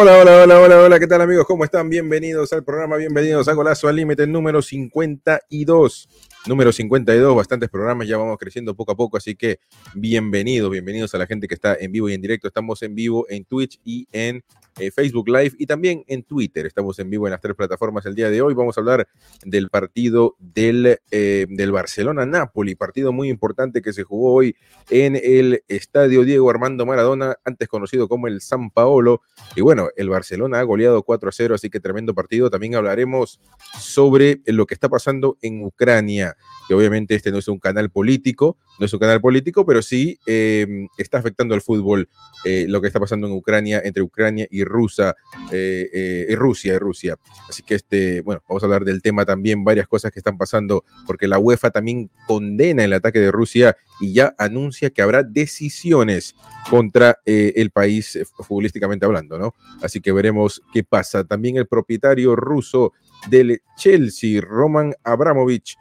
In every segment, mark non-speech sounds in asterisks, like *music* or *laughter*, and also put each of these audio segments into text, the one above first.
Hola, hola, hola, hola, hola, ¿qué tal amigos? ¿Cómo están? Bienvenidos al programa, bienvenidos a Golazo al Límite número 52. Número 52, bastantes programas, ya vamos creciendo poco a poco, así que bienvenidos, bienvenidos a la gente que está en vivo y en directo. Estamos en vivo en Twitch y en eh, Facebook Live y también en Twitter. Estamos en vivo en las tres plataformas el día de hoy. Vamos a hablar del partido del, eh, del Barcelona-Napoli, partido muy importante que se jugó hoy en el Estadio Diego Armando Maradona, antes conocido como el San Paolo. Y bueno, el Barcelona ha goleado 4 a 0, así que tremendo partido. También hablaremos sobre lo que está pasando en Ucrania, que obviamente este no es un canal político, no es un canal político, pero sí eh, está afectando al fútbol lo que está pasando en Ucrania, entre Ucrania y rusa, eh, eh, Rusia, y Rusia. Así que este, bueno, vamos a hablar del tema también, varias cosas que están pasando, porque la UEFA también condena el ataque de Rusia y ya anuncia que habrá decisiones contra eh, el país eh, futbolísticamente hablando, ¿no? Así que veremos qué pasa. También el propietario ruso del Chelsea, Roman Abramovich,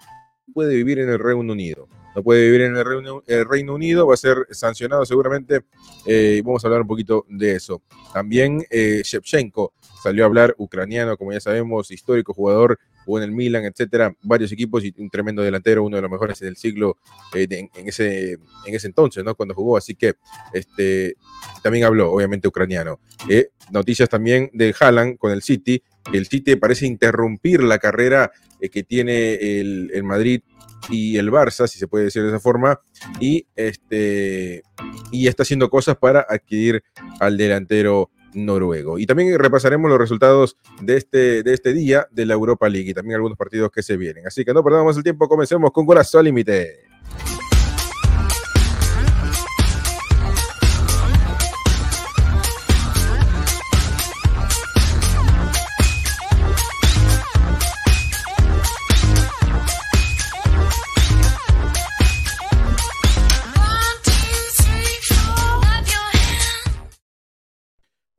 puede vivir en el Reino Unido no puede vivir en el Reino, Unido, va a ser sancionado seguramente. Eh, vamos a hablar un poquito de eso. También eh, Shevchenko salió a hablar ucraniano, como ya sabemos, histórico jugador, jugó en el Milan, etcétera, varios equipos y un tremendo delantero, uno de los mejores del siglo eh, en, ese, en ese entonces, ¿no? Cuando jugó, así que este, también habló, obviamente, ucraniano. Eh, noticias también de Haaland con el City, el City parece interrumpir la carrera que tiene el, el Madrid y el Barça, si se puede decir de esa forma, y, este, y está haciendo cosas para adquirir al delantero noruego. Y también repasaremos los resultados de este, de este día de la Europa League y también algunos partidos que se vienen. Así que no perdamos el tiempo, comencemos con Golazo Límite.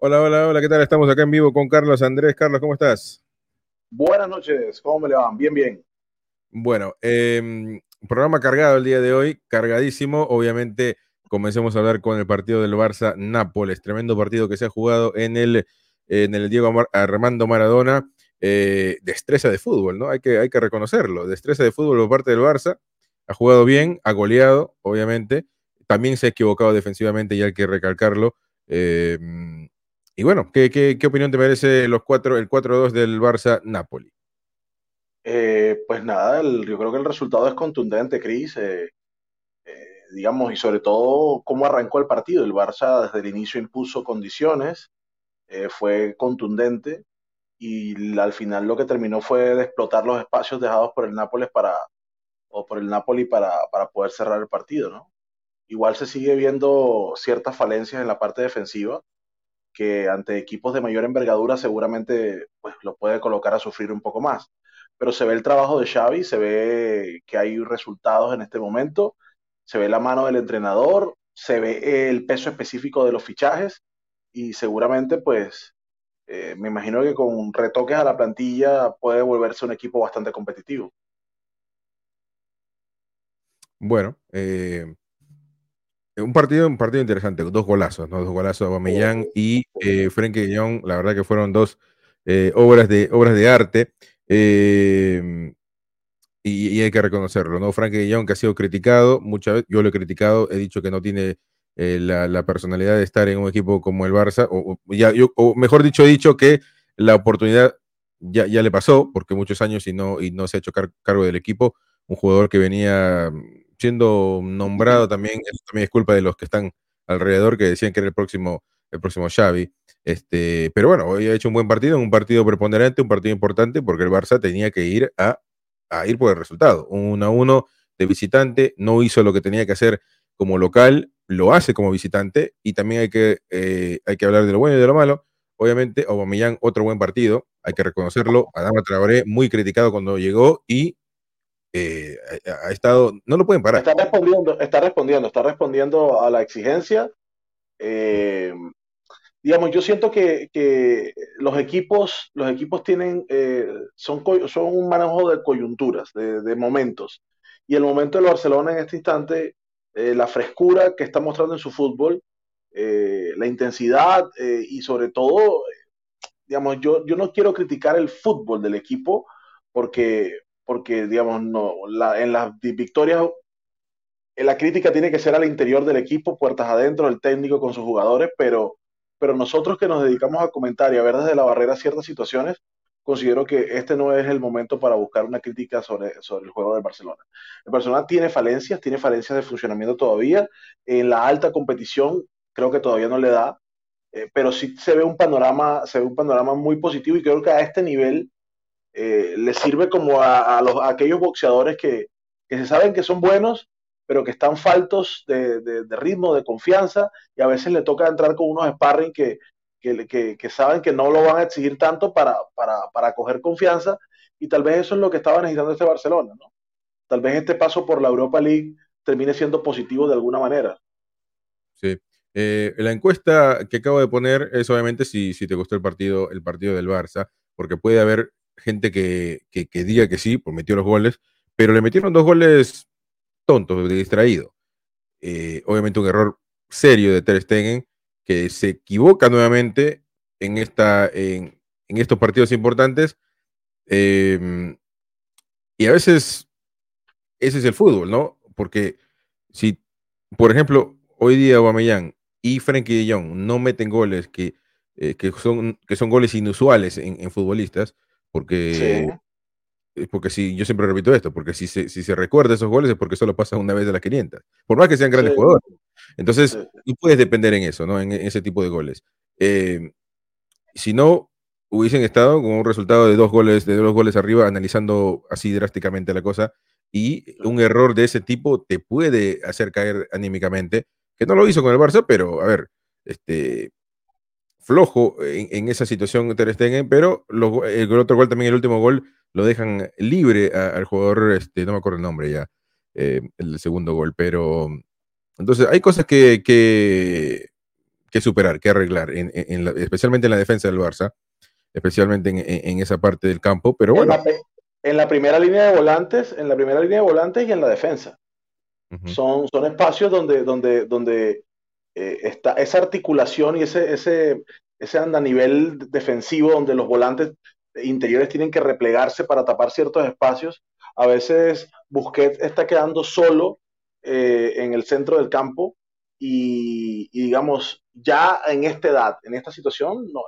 Hola, hola, hola, ¿qué tal? Estamos acá en vivo con Carlos Andrés. Carlos, ¿cómo estás? Buenas noches, ¿cómo me le van? Bien, bien. Bueno, eh, programa cargado el día de hoy, cargadísimo. Obviamente, comencemos a hablar con el partido del Barça-Nápoles, tremendo partido que se ha jugado en el, en el Diego Armando Maradona. Eh, destreza de fútbol, ¿no? Hay que, hay que reconocerlo. Destreza de fútbol por parte del Barça. Ha jugado bien, ha goleado, obviamente. También se ha equivocado defensivamente y hay que recalcarlo. Eh, y bueno, ¿qué, opinión te merece los cuatro, el 4-2 del Barça-Napoli? Eh, pues nada, yo creo que el resultado es contundente, Cris. Eh, eh, digamos, y sobre todo cómo arrancó el partido. El Barça desde el inicio impuso condiciones, fue contundente y al final lo que terminó fue de explotar los espacios dejados por el Nápoles para, o por el Napoli para, para poder cerrar el partido, ¿no? Igual se sigue viendo ciertas falencias en la parte defensiva que ante equipos de mayor envergadura seguramente pues, lo puede colocar a sufrir un poco más. Pero se ve el trabajo de Xavi, se ve que hay resultados en este momento, se ve la mano del entrenador, se ve el peso específico de los fichajes y seguramente pues eh, me imagino que con retoques a la plantilla puede volverse un equipo bastante competitivo. Bueno, eh, un partido, un partido interesante, dos golazos, ¿no? Dos golazos de Aubameyang y eh, Frenkie de Jong, la verdad que fueron dos eh, obras, de, obras de arte. Em, y, hay que reconocerlo, ¿no? Frankie de Jong que ha sido criticado, muchas veces, yo lo he criticado, he dicho que no tiene eh, la, personalidad de estar en un equipo como el Barça, o, ya, yo, o mejor dicho, he dicho que la oportunidad ya, ya le pasó, porque muchos años y no, y no se ha hecho cargo del equipo, un jugador que venía siendo nombrado también, eso también es culpa de los que están alrededor que decían que era el próximo, el próximo Xavi. Este, pero bueno, hoy ha hecho un buen partido, un partido preponderante, un partido importante, porque el Barça tenía que ir a, ir por el resultado. Un 1 a 1 de visitante, no hizo lo que tenía que hacer como local, lo hace como visitante, y también hay que, eh, hay que hablar de lo bueno y de lo malo. Obviamente, Aubameyang, otro buen partido, hay que reconocerlo. Adama Traoré, muy criticado cuando llegó y eh, ha estado, no lo pueden parar. Está respondiendo, está respondiendo, está respondiendo a la exigencia. Eh, digamos, yo siento que, los equipos, los equipos tienen, eh, son, son un manejo de coyunturas, de, momentos. Y el momento de Barcelona en este instante, la frescura que está mostrando en su fútbol, la intensidad y sobre todo digamos, yo, yo no quiero criticar el fútbol del equipo porque, porque digamos, no, en las victorias la crítica tiene que ser al interior del equipo, puertas adentro, el técnico con sus jugadores, pero, pero nosotros que nos dedicamos a comentar y a ver desde la barrera ciertas situaciones, considero que este no es el momento para buscar una crítica sobre, sobre el juego de Barcelona. El Barcelona tiene falencias, tiene falencias de funcionamiento todavía. En la alta competición creo que todavía no le da, eh, pero sí se ve un panorama, se ve un panorama muy positivo y creo que a este nivel eh, le sirve como a, los, aquellos boxeadores que, que se saben que son buenos, pero que están faltos de, ritmo, de confianza, y a veces le toca entrar con unos sparring que, que, saben que no lo van a exigir tanto para, para, coger confianza, y tal vez eso es lo que estaba necesitando este Barcelona, ¿no? Tal vez este paso por la Europa League termine siendo positivo de alguna manera. Sí. Eh, la encuesta que acabo de poner es obviamente si, si te gustó el partido, el partido del Barça, porque puede haber gente que, que, diga que sí, por metió los goles, pero le metieron dos goles tonto, distraído. Eh, obviamente un error serio de Ter Stegen, que se equivoca nuevamente en, esta, en, estos partidos importantes. Em, y a veces ese es el fútbol, ¿no? Porque si, por ejemplo, hoy día Aubameyang y Frenkie de Jong no meten goles que, eh, que, son, que son goles inusuales en, futbolistas, porque porque si, yo siempre repito esto, porque si se, si se recuerda esos goles es porque solo pasa una vez de las 500, por más que sean grandes jugadores. Entonces, tú puedes depender en eso, ¿no? En, ese tipo de goles. Eh, si no, hubiesen estado con un resultado de dos goles, de dos goles arriba, analizando así drásticamente la cosa, y un error de ese tipo te puede hacer caer anímicamente, que no lo hizo con el Barça, pero a ver, este, flojo en, esa situación Ter Stegen, pero el otro gol también, el último gol, lo dejan libre al jugador, este, no me acuerdo el nombre ya, eh, el segundo gol, pero entonces hay cosas que, que, superar, que arreglar, en, especialmente en la defensa del Barça, especialmente en, esa parte del campo, pero bueno. En la, primera línea de volantes, en la primera línea de volantes y en la defensa. son, son espacios donde, donde, donde eh, está esa articulación y ese, ese, ese anda a nivel defensivo donde los volantes interiores tienen que replegarse para tapar ciertos espacios. A veces Busquets está quedando solo eh, en el centro del campo y, digamos, ya en esta edad, en esta situación, no,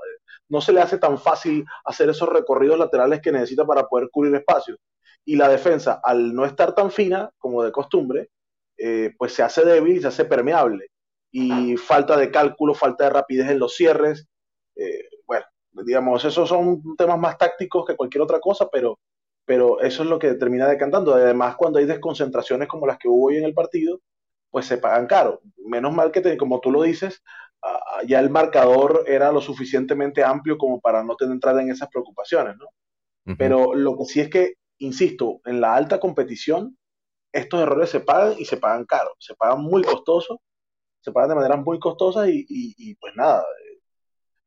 no, se le hace tan fácil hacer esos recorridos laterales que necesita para poder cubrir espacios. Y la defensa, al no estar tan fina como de costumbre, eh, pues se hace débil y se hace permeable. Y falta de cálculo, falta de rapidez en los cierres. Eh, bueno, digamos, esos son temas más tácticos que cualquier otra cosa, pero, pero eso es lo que termina decantando. Además, cuando hay desconcentraciones como las que hubo hoy en el partido, pues se pagan caro. Menos mal que, como tú lo dices, ya el marcador era lo suficientemente amplio como para no tener entrada en esas preocupaciones, ¿no? Pero lo que sí es que, insisto, en la alta competición, estos errores se pagan y se pagan caro, se pagan muy costosos, se pagan de manera muy costosa y, pues nada,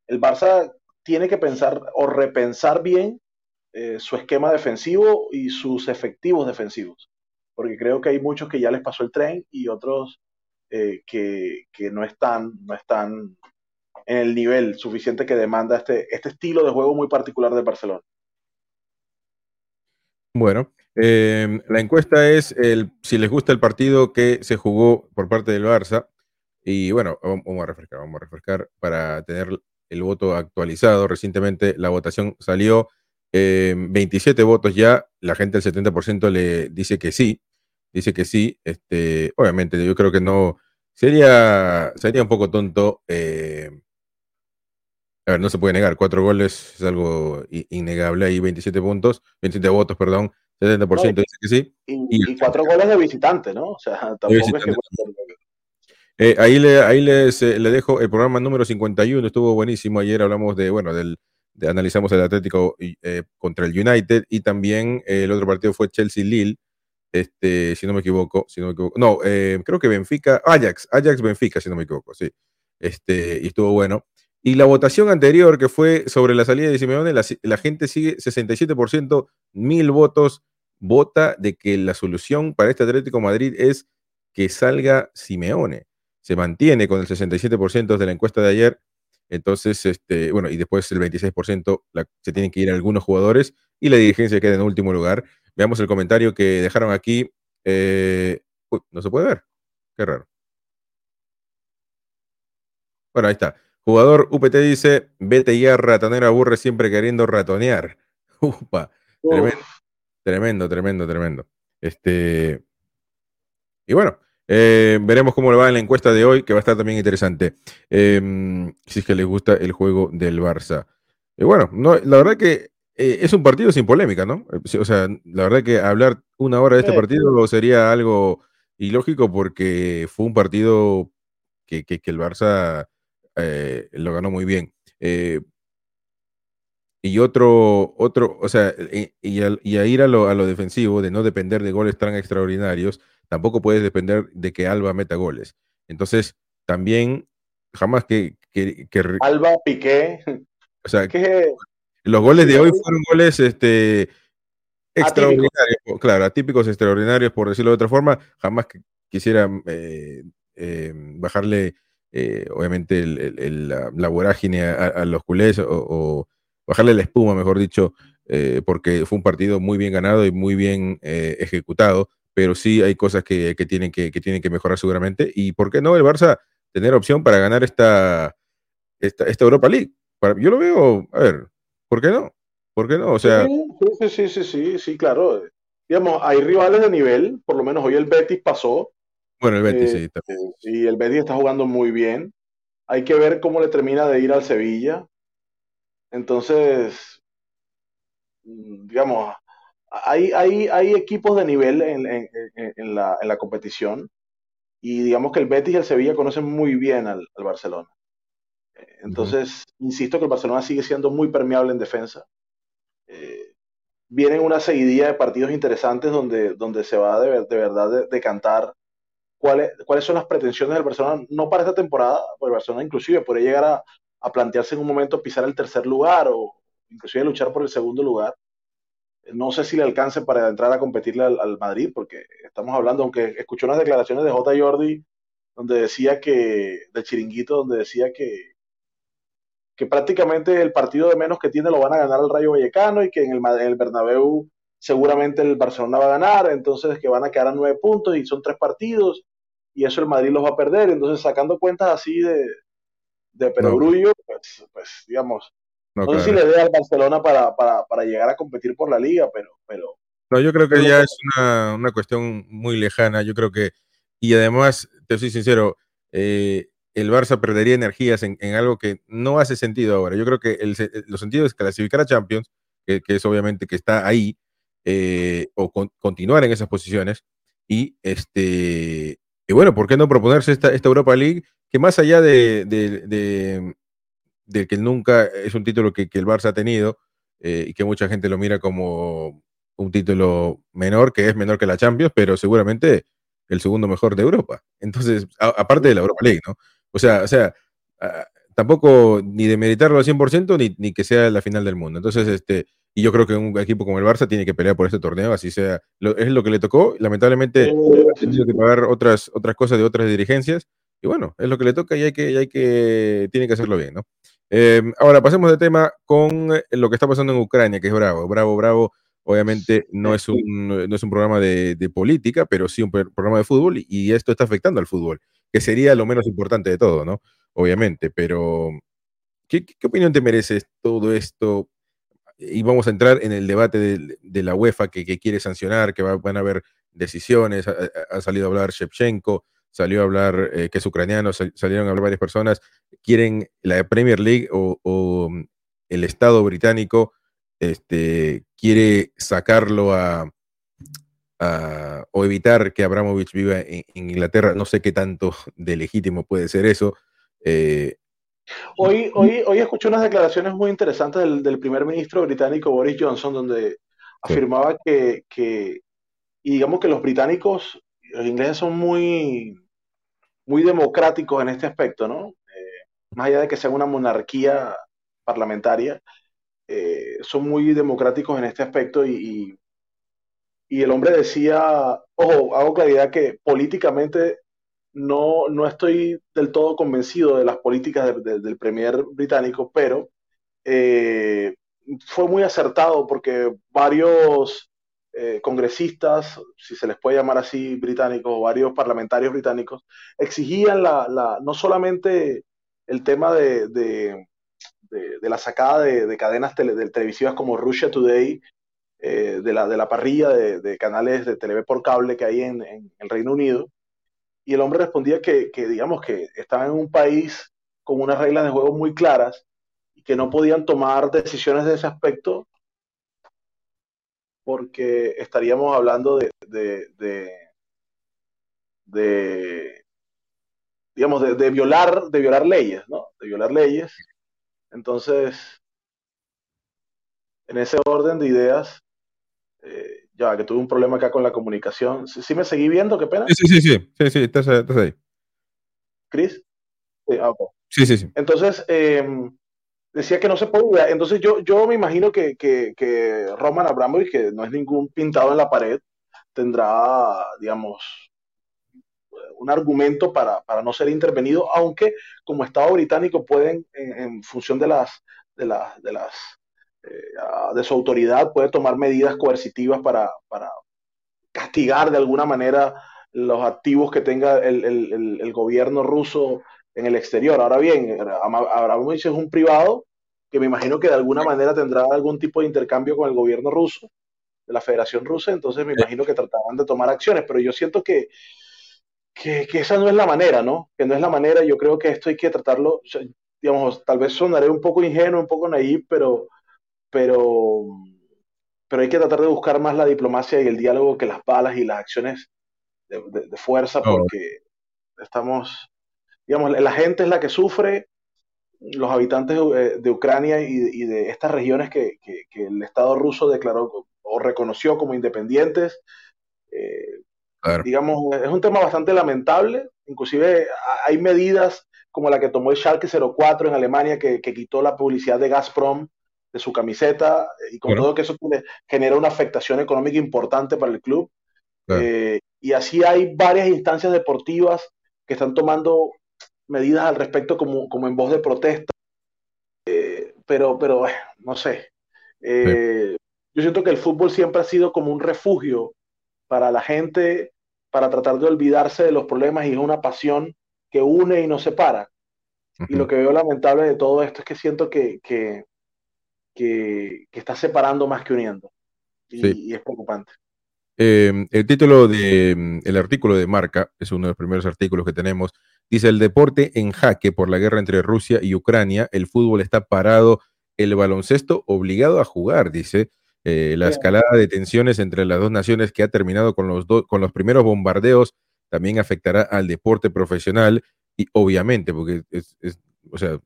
el Barça tiene que pensar o repensar bien eh, su esquema defensivo y sus efectivos defensivos, porque creo que hay muchos que ya les pasó el tren y otros eh, que, no, están, no están en el nivel suficiente que demanda este, este estilo de juego muy particular de Barcelona. Bueno, la encuesta es el, si les gusta el partido que se jugó por parte del Barça. Y bueno, vamos a refrescar, vamos a refrescar para tener el voto actualizado. Recientemente la votación salió 27 eh, votos ya, la gente del 70% le dice que sí, dice que sí. Este, obviamente, yo creo que no, sería, sería un poco tonto. Eh, a ver, no se puede negar, cuatro goles es algo innegable, ahí 27 puntos, 27 votos, perdón, 70% dice que sí. Y, cuatro goles de visitante, ¿no? O sea, *laughs* tampoco es que... Eh, ahí le, ahí les, eh, le dejo el programa número 51, estuvo buenísimo. Ayer hablamos de, bueno, del, de, analizamos el Atlético eh, contra el United y también el otro partido fue Chelsea-Lille, este, si no me equivoco, si no me equivoco. No, creo que Benfica, Ajax, Ajax-Benfica, si no me equivoco, sí. Este, y estuvo bueno. Y la votación anterior, que fue sobre la salida de Simeone, la, la gente sigue 67%, mil votos, vota de que la solución para este Atlético Madrid es que salga Simeone se mantiene con el 67% de la encuesta de ayer. Entonces, este, bueno, y después el 26% se tienen que ir algunos jugadores y la dirigencia queda en último lugar. Veamos el comentario que dejaron aquí. Eh, no se puede ver. Qué raro. Bueno, ahí está. Jugador UPT dice, vete ya, ratonero aburre siempre queriendo ratonear. *laughs* Upa, tremendo, tremendo, tremendo, tremendo. Este, y bueno, eh, veremos cómo le va en la encuesta de hoy, que va a estar también interesante. Em, si es que les gusta el juego del Barça. Y bueno, no, la verdad que eh, es un partido sin polémica, ¿no? O sea, la verdad que hablar una hora de este partido sería algo ilógico porque fue un partido que, que el Barça eh, lo ganó muy bien. Eh, y otro, otro, o sea, y, a ir a lo, a lo, defensivo, de no depender de goles tan extraordinarios, tampoco puedes depender de que Alba meta goles. Entonces, también, jamás que... que, Alba, Piqué. O sea, que, los goles de hoy fueron goles este, extraordinarios, claro, atípicos, extraordinarios, por decirlo de otra forma. Jamás quisiera eh, bajarle eh, obviamente la, vorágine a, los culés o, bajarle la espuma, mejor dicho, eh, porque fue un partido muy bien ganado y muy bien ejecutado, pero sí hay cosas que, tienen que, tienen que mejorar seguramente. ¿Y por qué no el Barça tener opción para ganar esta, esta, Europa League? yo lo veo, a ver, ¿por qué no? ¿Por qué no? O sea... Sí, sí, sí, sí, sí, claro. Digamos, hay rivales de nivel, por lo menos hoy el Betis pasó, bueno, el Betis, sí. Y el Betis está jugando muy bien. Hay que ver cómo le termina de ir al Sevilla. Entonces, mm, digamos, hay, hay, hay equipos de nivel en, la, competición. Y digamos que el Betis y el Sevilla conocen muy bien al, Barcelona. Entonces, insisto que el Barcelona sigue siendo muy permeable en defensa. Eh, vienen una seguidilla de partidos interesantes donde, donde se va de, de verdad de, cantar cuáles, cuáles son las pretensiones del Barcelona, no para esta temporada, porque el Barcelona inclusive puede llegar a, a, plantearse en un momento pisar el tercer lugar o inclusive luchar por el segundo lugar. No sé si le alcance para entrar a competirle al, Madrid, porque estamos hablando, aunque escuché unas declaraciones de J. Jordi, donde decía que, de Chiringuito, donde decía que, que prácticamente el partido de menos que tiene lo van a ganar el Rayo Vallecano y que en el, en el Bernabéu seguramente el Barcelona va a ganar, entonces que van a quedar a nueve puntos y son tres partidos y eso el Madrid los va a perder. Entonces, sacando cuentas así de, de perogrullo, pues, pues, digamos, no, sé si le dé al Barcelona para, para, para, llegar a competir por la liga, pero... pero no, yo creo que ya es una, una, cuestión muy lejana, yo creo que, y además, te soy sincero, eh, el Barça perdería energías en, en, algo que no hace sentido ahora. Yo creo que el, los sentidos es clasificar a Champions, que, que, es obviamente que está ahí, eh, o continuar en esas posiciones, y este y bueno, ¿por qué no proponerse esta, esta Europa League? Que más allá de, de, que nunca es un título que, el Barça ha tenido eh, y que mucha gente lo mira como un título menor, que es menor que la Champions, pero seguramente el segundo mejor de Europa. Entonces, aparte de la Europa League, ¿no? O sea, o sea, tampoco ni de meditarlo al 100% ni, ni que sea la final del mundo. Entonces, este, y yo creo que un equipo como el Barça tiene que pelear por este torneo, así sea. es lo que le tocó. Lamentablemente ha tenido que pagar otras, otras cosas de otras dirigencias. Y bueno, es lo que le toca y hay que, hay que, tiene que hacerlo bien, ¿no? Em, ahora pasemos de tema con lo que está pasando en Ucrania, que es bravo. Bravo, bravo. Obviamente no es un, no es un programa de, política, pero sí un programa de fútbol y, esto está afectando al fútbol, que sería lo menos importante de todo, ¿no? Obviamente, pero ¿qué, opinión te merece todo esto? y vamos a entrar en el debate de, la UEFA que, quiere sancionar, que van a haber decisiones, ha, salido a hablar Shevchenko, salió a hablar eh, que es ucraniano, salieron a hablar varias personas, quieren la Premier League o, mm, el Estado británico este, quiere sacarlo a, o evitar que Abramovich viva en, Inglaterra, no sé qué tanto *laughs* de legítimo puede ser eso. Eh, Hoy, hoy, hoy escuché unas declaraciones muy interesantes del, primer ministro británico Boris Johnson, donde afirmaba que, y digamos que los británicos, los ingleses son muy, muy democráticos en este aspecto, ¿no? Eh, más allá de que sean una monarquía parlamentaria, eh, son muy democráticos en este aspecto y, y, el hombre decía, ojo, hago claridad que políticamente no, no estoy del todo convencido de las políticas del Premier británico, pero eh, fue muy acertado porque varios eh, congresistas, si se les puede llamar así, británicos, varios parlamentarios británicos, exigían la, no solamente el tema de, de, la sacada de, cadenas televisivas como Russia Today, eh, de, la, de la parrilla de, canales de TV por cable que hay en, el Reino Unido, y el hombre respondía que, que, digamos, que estaba en un país con unas reglas de juego muy claras y que no podían tomar decisiones de ese aspecto porque estaríamos hablando de, de, digamos, de, violar, de violar leyes, ¿no? De violar leyes. Entonces, en ese orden de ideas, eh, ya que tuve un problema acá con la comunicación. ¿Sí, me seguí viendo? ¿Qué pena? Sí, sí, sí, sí, sí, estás, ahí. ¿Cris? Sí, ah, sí, sí, sí. Entonces, eh, decía que no se podía. Entonces yo, yo me imagino que, que, Roman Abramovich, que no es ningún pintado en la pared, tendrá, digamos, un argumento para, no ser intervenido, aunque como Estado británico pueden, en, función de las, de las, de las eh, de su autoridad, puede tomar medidas coercitivas para, para castigar de alguna manera los activos que tenga el, el gobierno ruso en el exterior. Ahora bien, Abramovich es un privado que me imagino que de alguna manera tendrá algún tipo de intercambio con el gobierno ruso, de la Federación Rusa, entonces me imagino que trataban de tomar acciones, pero yo siento que, que, esa no es la manera, ¿no? Que no es la manera, yo creo que esto hay que tratarlo, digamos, tal vez sonaré un poco ingenuo, un poco naive, pero, pero, pero hay que tratar de buscar más la diplomacia y el diálogo que las balas y las acciones de fuerza, porque estamos digamos, la gente es la que sufre, los habitantes de, Ucrania y, de estas regiones que, el Estado ruso declaró o reconoció como independientes. Eh, digamos, es un tema bastante lamentable. Inclusive hay medidas como la que tomó el Schalke 04 en Alemania, que, quitó la publicidad de Gazprom de su camiseta, y con todo que eso genera una afectación económica importante para el club. Eh, y así hay varias instancias deportivas que están tomando medidas al respecto como, como en voz de protesta. Eh, pero, pero, no sé. Eh, yo siento que el fútbol siempre ha sido como un refugio para la gente, para tratar de olvidarse de los problemas y es una pasión que une y no separa. Y lo que veo lamentable de todo esto es que siento que, que, que, está separando más que uniendo. Y, es preocupante. Em, el título del el artículo de Marca es uno de los primeros artículos que tenemos Dice el deporte en jaque por la guerra entre Rusia y Ucrania, el fútbol está parado, el baloncesto obligado a jugar, dice. Eh, la escalada de tensiones entre las dos naciones que ha terminado con los, con los primeros bombardeos también afectará al deporte profesional y obviamente, porque es, o sea,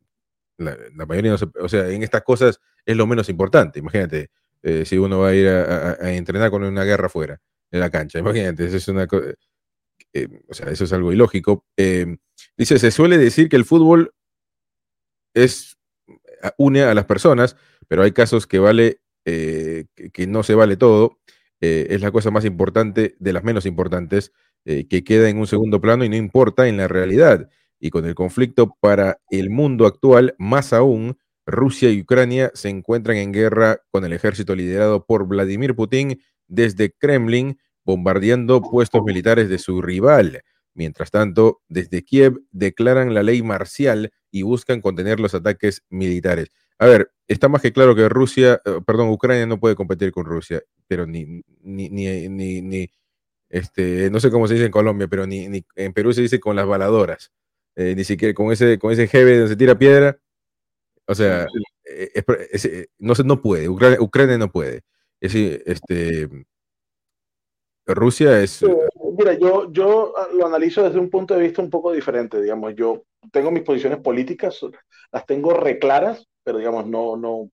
la, mayoría, o sea, en estas cosas es lo menos importante. Imagínate, eh, si uno va a ir a, entrenar con una guerra fuera, en la cancha, imagínate, eso es una cosa, eh, o sea, eso es algo ilógico. Dice, se suele decir que el fútbol es, une a las personas, pero hay casos que vale, eh, que no se vale todo. Eh, es la cosa más importante de las menos importantes, que queda en un segundo plano y no importa en la realidad. Y con el conflicto para el mundo actual, más aún, Rusia y Ucrania se encuentran en guerra con el ejército liderado por Vladimir Putin desde Kremlin, bombardeando puestos militares de su rival. Mientras tanto, desde Kiev declaran la ley marcial y buscan contener los ataques militares. A ver, está más que claro que Rusia, eh, perdón, Ucrania no puede competir con Rusia, pero ni, ni, ni, ni, este, no sé cómo se dice en Colombia, pero ni, ni en Perú se dice con las baladoras, eh, ni siquiera con ese, con ese jefe donde se tira piedra. O sea, eh, no, no puede, Ucrania, Ucrania no puede. Es, este, Rusia es... Mira, yo, yo ah, lo analizo desde un punto de vista un poco diferente, digamos, yo tengo mis posiciones políticas, las tengo reclaras, pero digamos, no, no,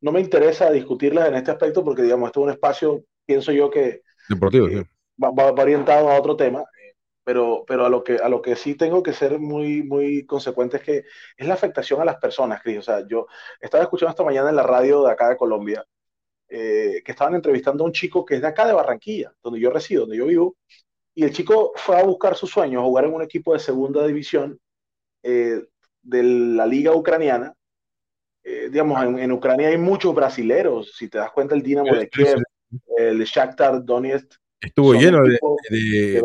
no me interesa discutirlas en este aspecto porque, digamos, esto es un espacio, pienso yo que... Deportivo, sí. va, orientado a otro tema, pero, pero a, lo que, a lo que sí tengo que ser muy, muy consecuente es que es la afectación a las personas, Cris. O sea, yo estaba escuchando esta mañana en la radio de acá de Colombia eh, que estaban entrevistando a un chico que es de acá de Barranquilla, donde yo resido, donde yo vivo, Y el chico fue a buscar su sueño, a jugar en un equipo de segunda división eh, de la liga ucraniana. Eh, digamos, en, Ucrania hay muchos brasileros, si te das cuenta, el Dinamo de Kiev, el Shakhtar Donetsk. Estuvo lleno de, de,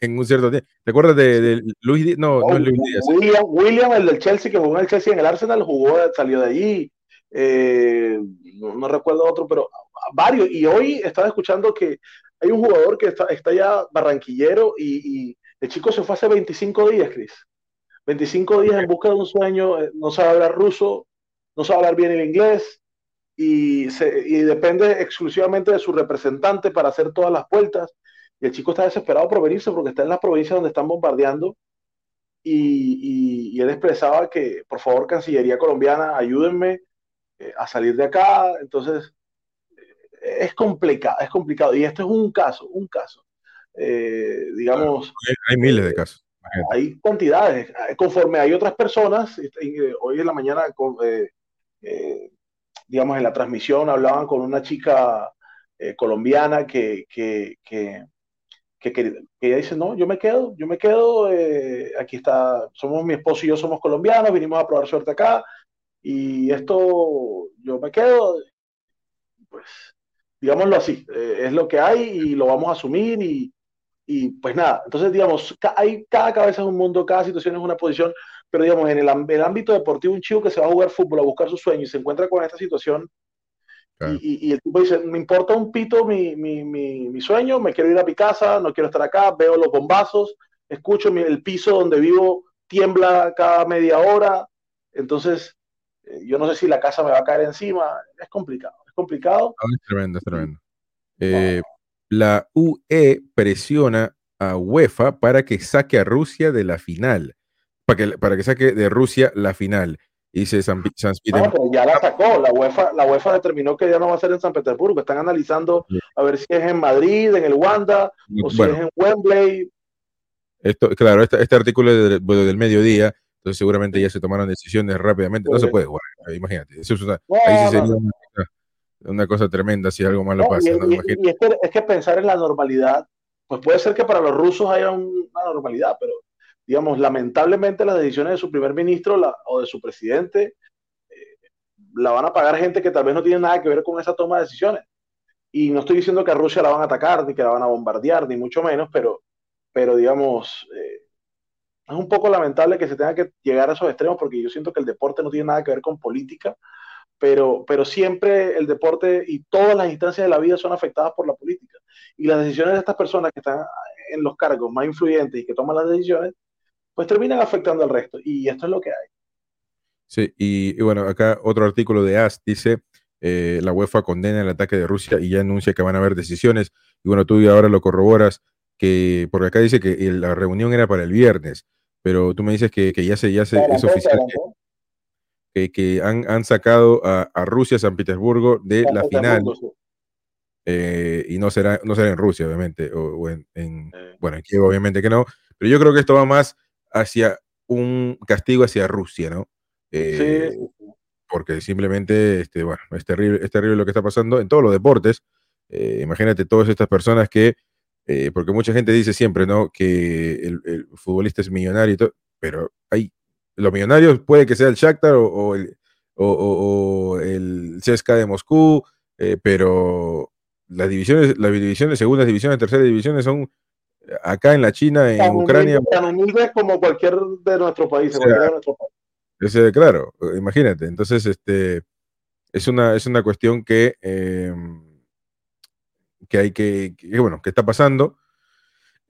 en, un cierto tiempo. ¿Te acuerdas de, Luis Díaz? No, no, es Luis Díaz. William, William, el del Chelsea, que jugó en el Chelsea en el Arsenal, jugó, salió de allí. Eh, no, recuerdo otro, pero varios. Y hoy estaba escuchando que hay un jugador que está, está ya barranquillero y, y, el chico se fue hace 25 días, Chris. 25 días en busca de un sueño, eh, no sabe hablar ruso, no sabe hablar bien el inglés y, se, y depende exclusivamente de su representante para hacer todas las vueltas. Y el chico está desesperado por venirse porque está en las provincias donde están bombardeando y, y, él expresaba que, por favor, Cancillería colombiana, ayúdenme eh, a salir de acá. Entonces, eh, es complicado, es complicado. Y este es un caso, un caso. digamos... hay miles de casos hay cantidades. Conforme hay otras personas, eh, hoy en la mañana, eh, eh, digamos, en la transmisión hablaban con una chica colombiana que, que, que, que, ella dice, no, yo me quedo, yo me quedo, aquí está, somos mi esposo y yo somos colombianos, vinimos a probar suerte acá, y esto, yo me quedo, pues, digámoslo así, es lo que hay y lo vamos a asumir y, y pues nada, entonces digamos, hay, cada cabeza es un mundo, cada situación es una posición, pero digamos, en el, ámbito deportivo, un chico que se va a jugar fútbol a buscar su sueño y se encuentra con esta situación, y, el tipo dice, me importa un pito mi, mi, mi, sueño, me quiero ir a mi casa, no quiero estar acá, veo los bombazos, escucho el piso donde vivo tiembla cada media hora, entonces eh, yo no sé si la casa me va a caer encima, es complicado, es complicado. Ah, es tremendo, es tremendo. Eh, la UE presiona a UEFA para que saque a Rusia de la final, para que, para que saque de Rusia la final. Dice San, San No, pero ya la sacó. La UEFA, la UEFA determinó que ya no va a ser en San Petersburgo. Están analizando a ver si es en Madrid, en el Wanda, o si es en Wembley. Esto, claro, este, este artículo es del, mediodía, entonces seguramente ya se tomaron decisiones rápidamente. No se puede jugar, imagínate. Eso es una, ahí sí sería una, una cosa tremenda si algo malo pasa. Y, es, que, es, que, pensar en la normalidad, pues puede ser que para los rusos haya una normalidad, pero digamos, lamentablemente las decisiones de su primer ministro o de su presidente eh, la van a pagar gente que tal vez no tiene nada que ver con esa toma de decisiones. Y no estoy diciendo que a Rusia la van a atacar, ni que la van a bombardear, ni mucho menos, pero, pero digamos, eh, es un poco lamentable que se tenga que llegar a esos extremos porque yo siento que el deporte no tiene nada que ver con política, pero, pero siempre el deporte y todas las instancias de la vida son afectadas por la política. Y las decisiones de estas personas que están en los cargos más influyentes y que toman las decisiones, pues terminan afectando al resto. Y esto es lo que hay. Sí, y, bueno, acá otro artículo de AS dice, eh, la UEFA condena el ataque de Rusia y ya anuncia que van a haber decisiones. Y bueno, tú ahora lo corroboras, que porque acá dice que la reunión era para el viernes, pero tú me dices que, ya se, ya se, es oficial que, han, sacado a, Rusia, San Petersburgo de la final. Eh, y no será, no será en Rusia, obviamente, o, en, bueno, en Kiev obviamente que no, pero yo creo que esto va más hacia un castigo hacia Rusia, ¿no? Eh, porque simplemente, este, bueno, es terrible, es terrible lo que está pasando en todos los deportes. Eh, imagínate todas estas personas que, porque mucha gente dice siempre, ¿no? Que el, el futbolista es millonario y todo, pero hay los millonarios puede que sea el Shakhtar o, el, o, el CSKA de Moscú, eh, pero las divisiones, las divisiones, segundas divisiones, terceras divisiones son eh, acá en la China, en Ucrania. Tan humildes como cualquier de nuestros países. Ese, claro, imagínate. Entonces, este es una, es una cuestión que, em, que hay que, que, bueno, que está pasando.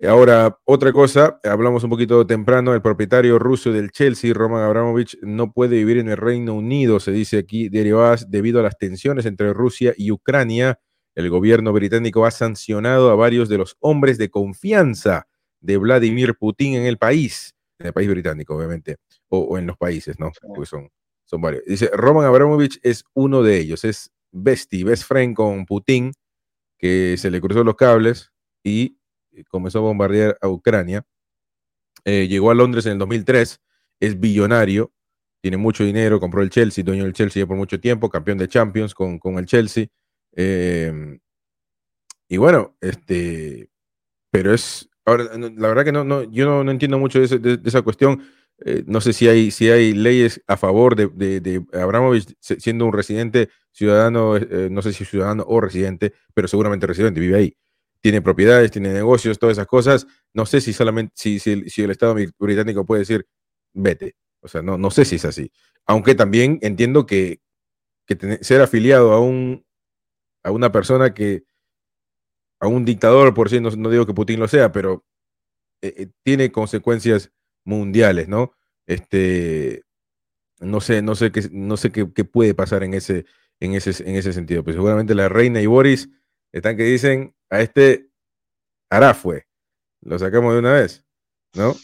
Ahora, otra cosa, hablamos un poquito temprano, el propietario ruso del Chelsea, Roman Abramovich, no puede vivir en el Reino Unido, se dice aquí, derivadas debido a las tensiones entre Rusia y Ucrania. El gobierno británico ha sancionado a varios de los hombres de confianza de Vladimir Putin en el país, en el país británico, obviamente, o, en los países, ¿no? Porque son, son varios. Dice, Roman Abramovich es uno de ellos, es bestie, best friend con Putin, que se le cruzó los cables y comenzó a bombardear a Ucrania. Eh, llegó a Londres en el 2003, es billonario, tiene mucho dinero, compró el Chelsea, dueño del Chelsea ya por mucho tiempo, campeón de Champions con, con el Chelsea. Eh, y bueno, este, pero es, ahora, la verdad que no, no yo no, entiendo mucho de, esa cuestión. Eh, no sé si hay, si hay leyes a favor de, de, Abramovich siendo un residente ciudadano, eh, no sé si ciudadano o residente, pero seguramente residente, vive ahí. Tiene propiedades, tiene negocios, todas esas cosas. No sé si solamente, si, si, el Estado británico puede decir, vete. O sea, no, no sé si es así. Aunque también entiendo que, que ser afiliado a, un, a una persona que, a un dictador, por si no, digo que Putin lo sea, pero eh, eh, tiene consecuencias mundiales, ¿no? Este, no sé, no sé qué, no sé qué, puede pasar en ese, en ese, en ese sentido. Pues seguramente la reina y Boris están que dicen a este hará fue. Lo sacamos de una vez, ¿no?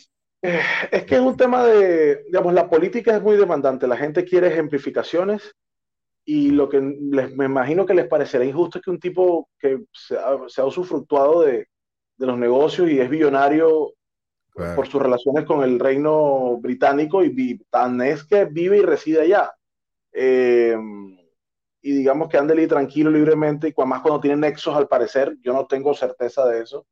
Eh, es que es un tema de, digamos, la política es muy demandante. La gente quiere ejemplificaciones y lo que les, me imagino que les parecerá injusto es que un tipo que se ha, se ha usufructuado de, de, los negocios y es billonario por sus relaciones con el reino británico y tan es que vive y reside allá. Eh, y digamos que ande tranquilo, libremente, y más cuando tiene nexos al parecer, yo no tengo certeza de eso,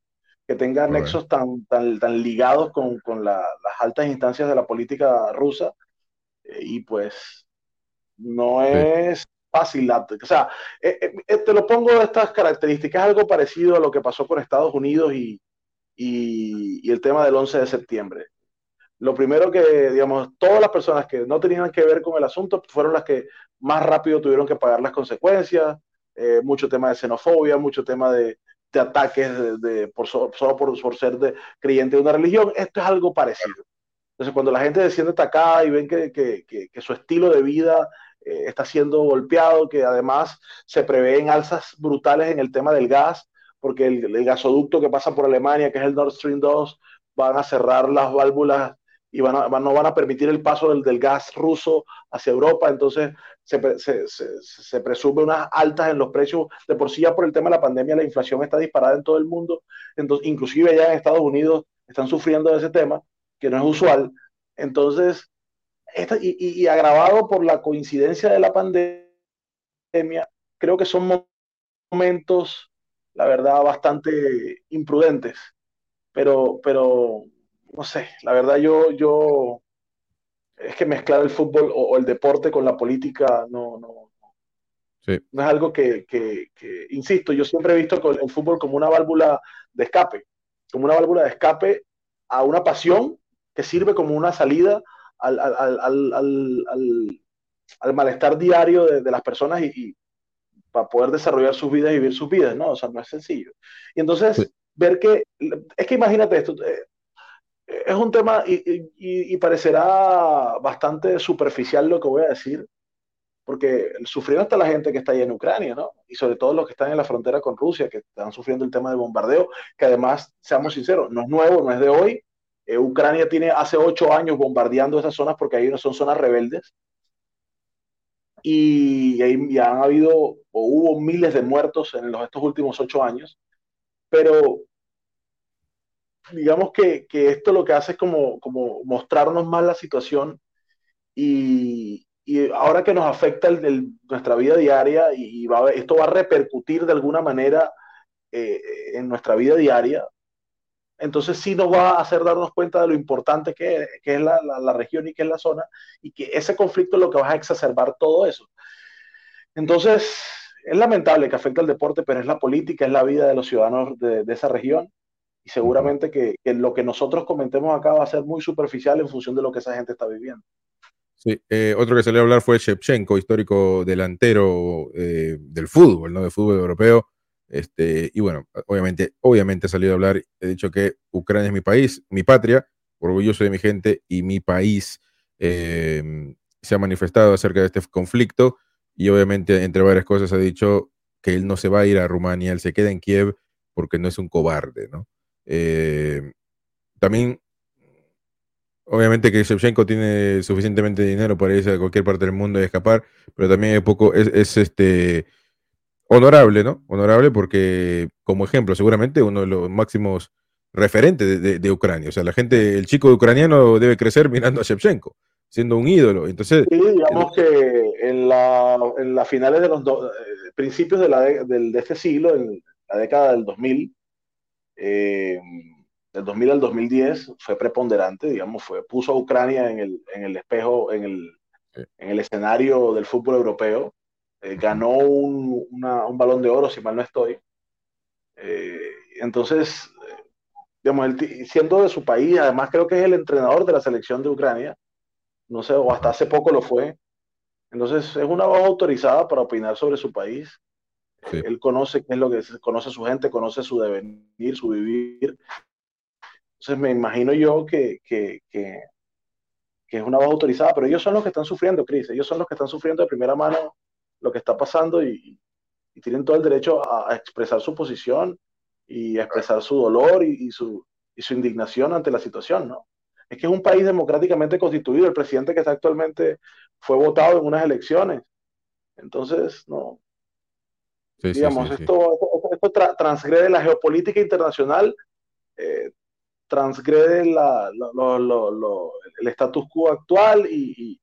que tenga nexos tan, tan, tan ligados con, con la, las altas instancias de la política rusa, eh, y pues no es fácil. O sea, eh, eh, te lo pongo de estas características, algo parecido a lo que pasó con Estados Unidos y, y, el tema del 11 de septiembre. Lo primero que, digamos, todas las personas que no tenían que ver con el asunto fueron las que más rápido tuvieron que pagar las consecuencias, eh, mucho tema de xenofobia, mucho tema de, ataques de, por, solo por, por, ser de, creyente de una religión. Esto es algo parecido. Entonces, cuando la gente desciende atacada y ven que, que, que, su estilo de vida eh, está siendo golpeado, que además se prevén alzas brutales en el tema del gas, porque el, gasoducto que pasa por Alemania, que es el Nord Stream 2, van a cerrar las válvulas y no van a permitir el paso del, del gas ruso hacia Europa, entonces se, se, se, presume unas altas en los precios, de por sí ya por el tema de la pandemia la inflación está disparada en todo el mundo, entonces inclusive ya en Estados Unidos están sufriendo de ese tema, que no es usual, entonces y, agravado por la coincidencia de la pandemia, creo que son momentos, la verdad, bastante imprudentes. Pero, pero, no sé, la verdad yo, yo, es que mezclar el fútbol o, el deporte con la política no, no, no es algo que, que, insisto, yo siempre he visto el fútbol como una válvula de escape, como una válvula de escape a una pasión que sirve como una salida al, al, al, al malestar diario de, de las personas y, para poder desarrollar sus vidas y vivir sus vidas, ¿no? O sea, no es sencillo. Y entonces, ver que, es que imagínate esto, eh, es un tema y, y, y, parecerá bastante superficial lo que voy a decir, porque sufrieron hasta la gente que está ahí en Ucrania, ¿no? Y sobre todo los que están en la frontera con Rusia, que están sufriendo el tema del bombardeo, que además, seamos sinceros, no es nuevo, no es de hoy, eh, Ucrania tiene hace ocho años bombardeando esas zonas porque ahí no son zonas rebeldes. Y, ya han habido o hubo miles de muertos en los, estos últimos ocho años. Pero digamos que, que, esto lo que hace es como, como mostrarnos más la situación y, y ahora que nos afecta el, nuestra vida diaria y, va, esto va a repercutir de alguna manera eh, en nuestra vida diaria, entonces sí nos va a hacer darnos cuenta de lo importante que, es la, región y que es la zona, y que ese conflicto es lo que va a exacerbar todo eso. Entonces, es lamentable que afecte al deporte, pero es la política, es la vida de los ciudadanos de, esa región, y seguramente que, lo que nosotros comentemos acá va a ser muy superficial en función de lo que esa gente está viviendo. Sí, eh, otro que salió a hablar fue Shevchenko, histórico delantero eh, del fútbol, ¿no? De fútbol europeo, este, y bueno, obviamente, obviamente he salido a hablar, he dicho que Ucrania es mi país, mi patria, orgulloso de mi gente y mi país em, se ha manifestado acerca de este conflicto y obviamente entre varias cosas ha dicho que él no se va a ir a Rumania, él se queda en Kiev porque no es un cobarde, ¿no? Em, también, obviamente que Shevchenko tiene suficientemente dinero para irse a cualquier parte del mundo y escapar, pero también es poco, es este honorable, ¿no? Honorable porque, como ejemplo, seguramente uno de los máximos referentes de, Ucrania. O sea, la gente, el chico ucraniano debe crecer mirando a Shevchenko, siendo un ídolo. Entonces, sí, digamos que en las finales de los eh, principios de, la de, este siglo, en la década del 2000, eh, del 2000 al 2010 fue preponderante, digamos, fue, puso a Ucrania en el, en el espejo, en el, en el escenario del fútbol europeo, eh, ganó un, un, balón de oro, si mal no estoy. Eh, entonces, digamos, siendo de su país, además creo que es el entrenador de la selección de Ucrania, no sé, o hasta hace poco lo fue. Entonces, es una voz autorizada para opinar sobre su país. Él conoce qué es lo que conoce su gente, conoce su devenir, su vivir. Entonces, me imagino yo que, que, que, es una voz autorizada, pero ellos son los que están sufriendo, Cris. Ellos son los que están sufriendo de primera mano lo que está pasando y, y tienen todo el derecho a, expresar su posición y a expresar su dolor y, y, su, y su indignación ante la situación, ¿no? es que es un país democráticamente constituido. El presidente que está actualmente fue votado en unas elecciones. Entonces, no. Digamos, esto, esto, transgrede la geopolítica internacional, eh, transgrede la, el status quo actual y,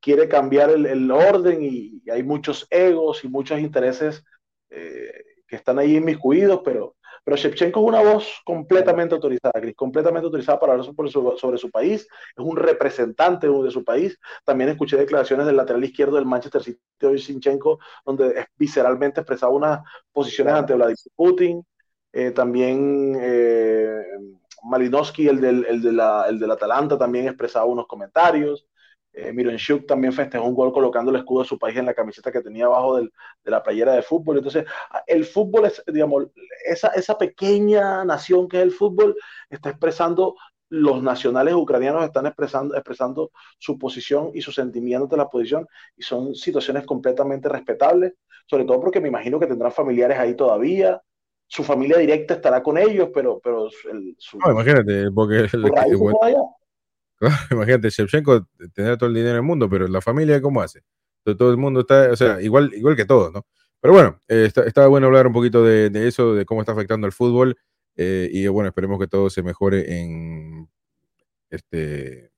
quiere cambiar el, orden y, hay muchos egos y muchos intereses eh, que están ahí inmiscuidos, pero pero Shevchenko es una voz completamente autorizada, completamente autorizada para hablar sobre su, país, es un representante de su país. También escuché declaraciones del lateral izquierdo del Manchester City, hoy Sinchenko, donde visceralmente expresaba unas posiciones ante Vladimir Putin. Eh, también eh, Malinowski, el del, el, de la, el del Atalanta, también expresaba unos comentarios. Eh, Mironchuk también festejó un gol colocando el escudo de su país en la camiseta que tenía abajo de la playera de fútbol. Entonces, el fútbol es, digamos, esa, esa pequeña nación que es el fútbol está expresando, los nacionales ucranianos están expresando, expresando su posición y sus sentimientos de la posición y son situaciones completamente respetables, sobre todo porque me imagino que tendrán familiares ahí todavía. Su familia directa estará con ellos, pero, pero el, su, no, imagínate, porque el, *laughs* imagínate, Shevchenko tendrá todo el dinero del mundo, pero la familia, ¿cómo hace? Todo, el mundo está, o sea, igual, igual que todos, ¿no? Pero bueno, eh, está, bueno hablar un poquito de, eso, de cómo está afectando el fútbol. Eh, y bueno, esperemos que todo se mejore en este.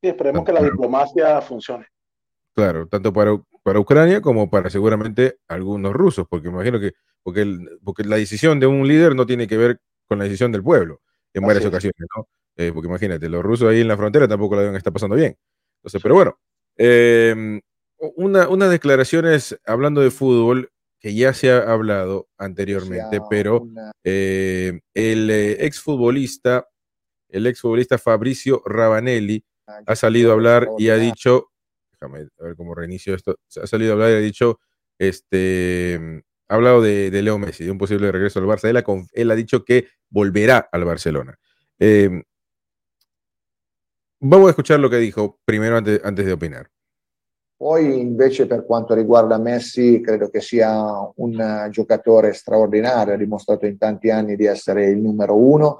Sí, esperemos que la diplomacia funcione. Claro, tanto para, para Ucrania como para seguramente algunos rusos, porque imagino que porque, porque la decisión de un líder no tiene que ver con la decisión del pueblo en varias ocasiones, ¿no? Eh, porque imagínate, los rusos ahí en la frontera tampoco la deben estar pasando bien. Entonces, pero bueno, eh, una, unas declaraciones hablando de fútbol que ya se ha hablado anteriormente, pero eh, el exfutbolista, el exfutbolista Fabricio Rabanelli ha salido a hablar y ha dicho, déjame ver cómo reinicio esto, ha salido a hablar y ha dicho, este, ha hablado de, Leo Messi, de un posible regreso al Barça. Él ha, él ha dicho que volverá al Barcelona. Eh, Vamos a escuchar lo che dijo primero antes, antes di opinare. Poi invece per quanto riguarda Messi credo che sia un giocatore straordinario, ha dimostrato in tanti anni di essere il numero uno,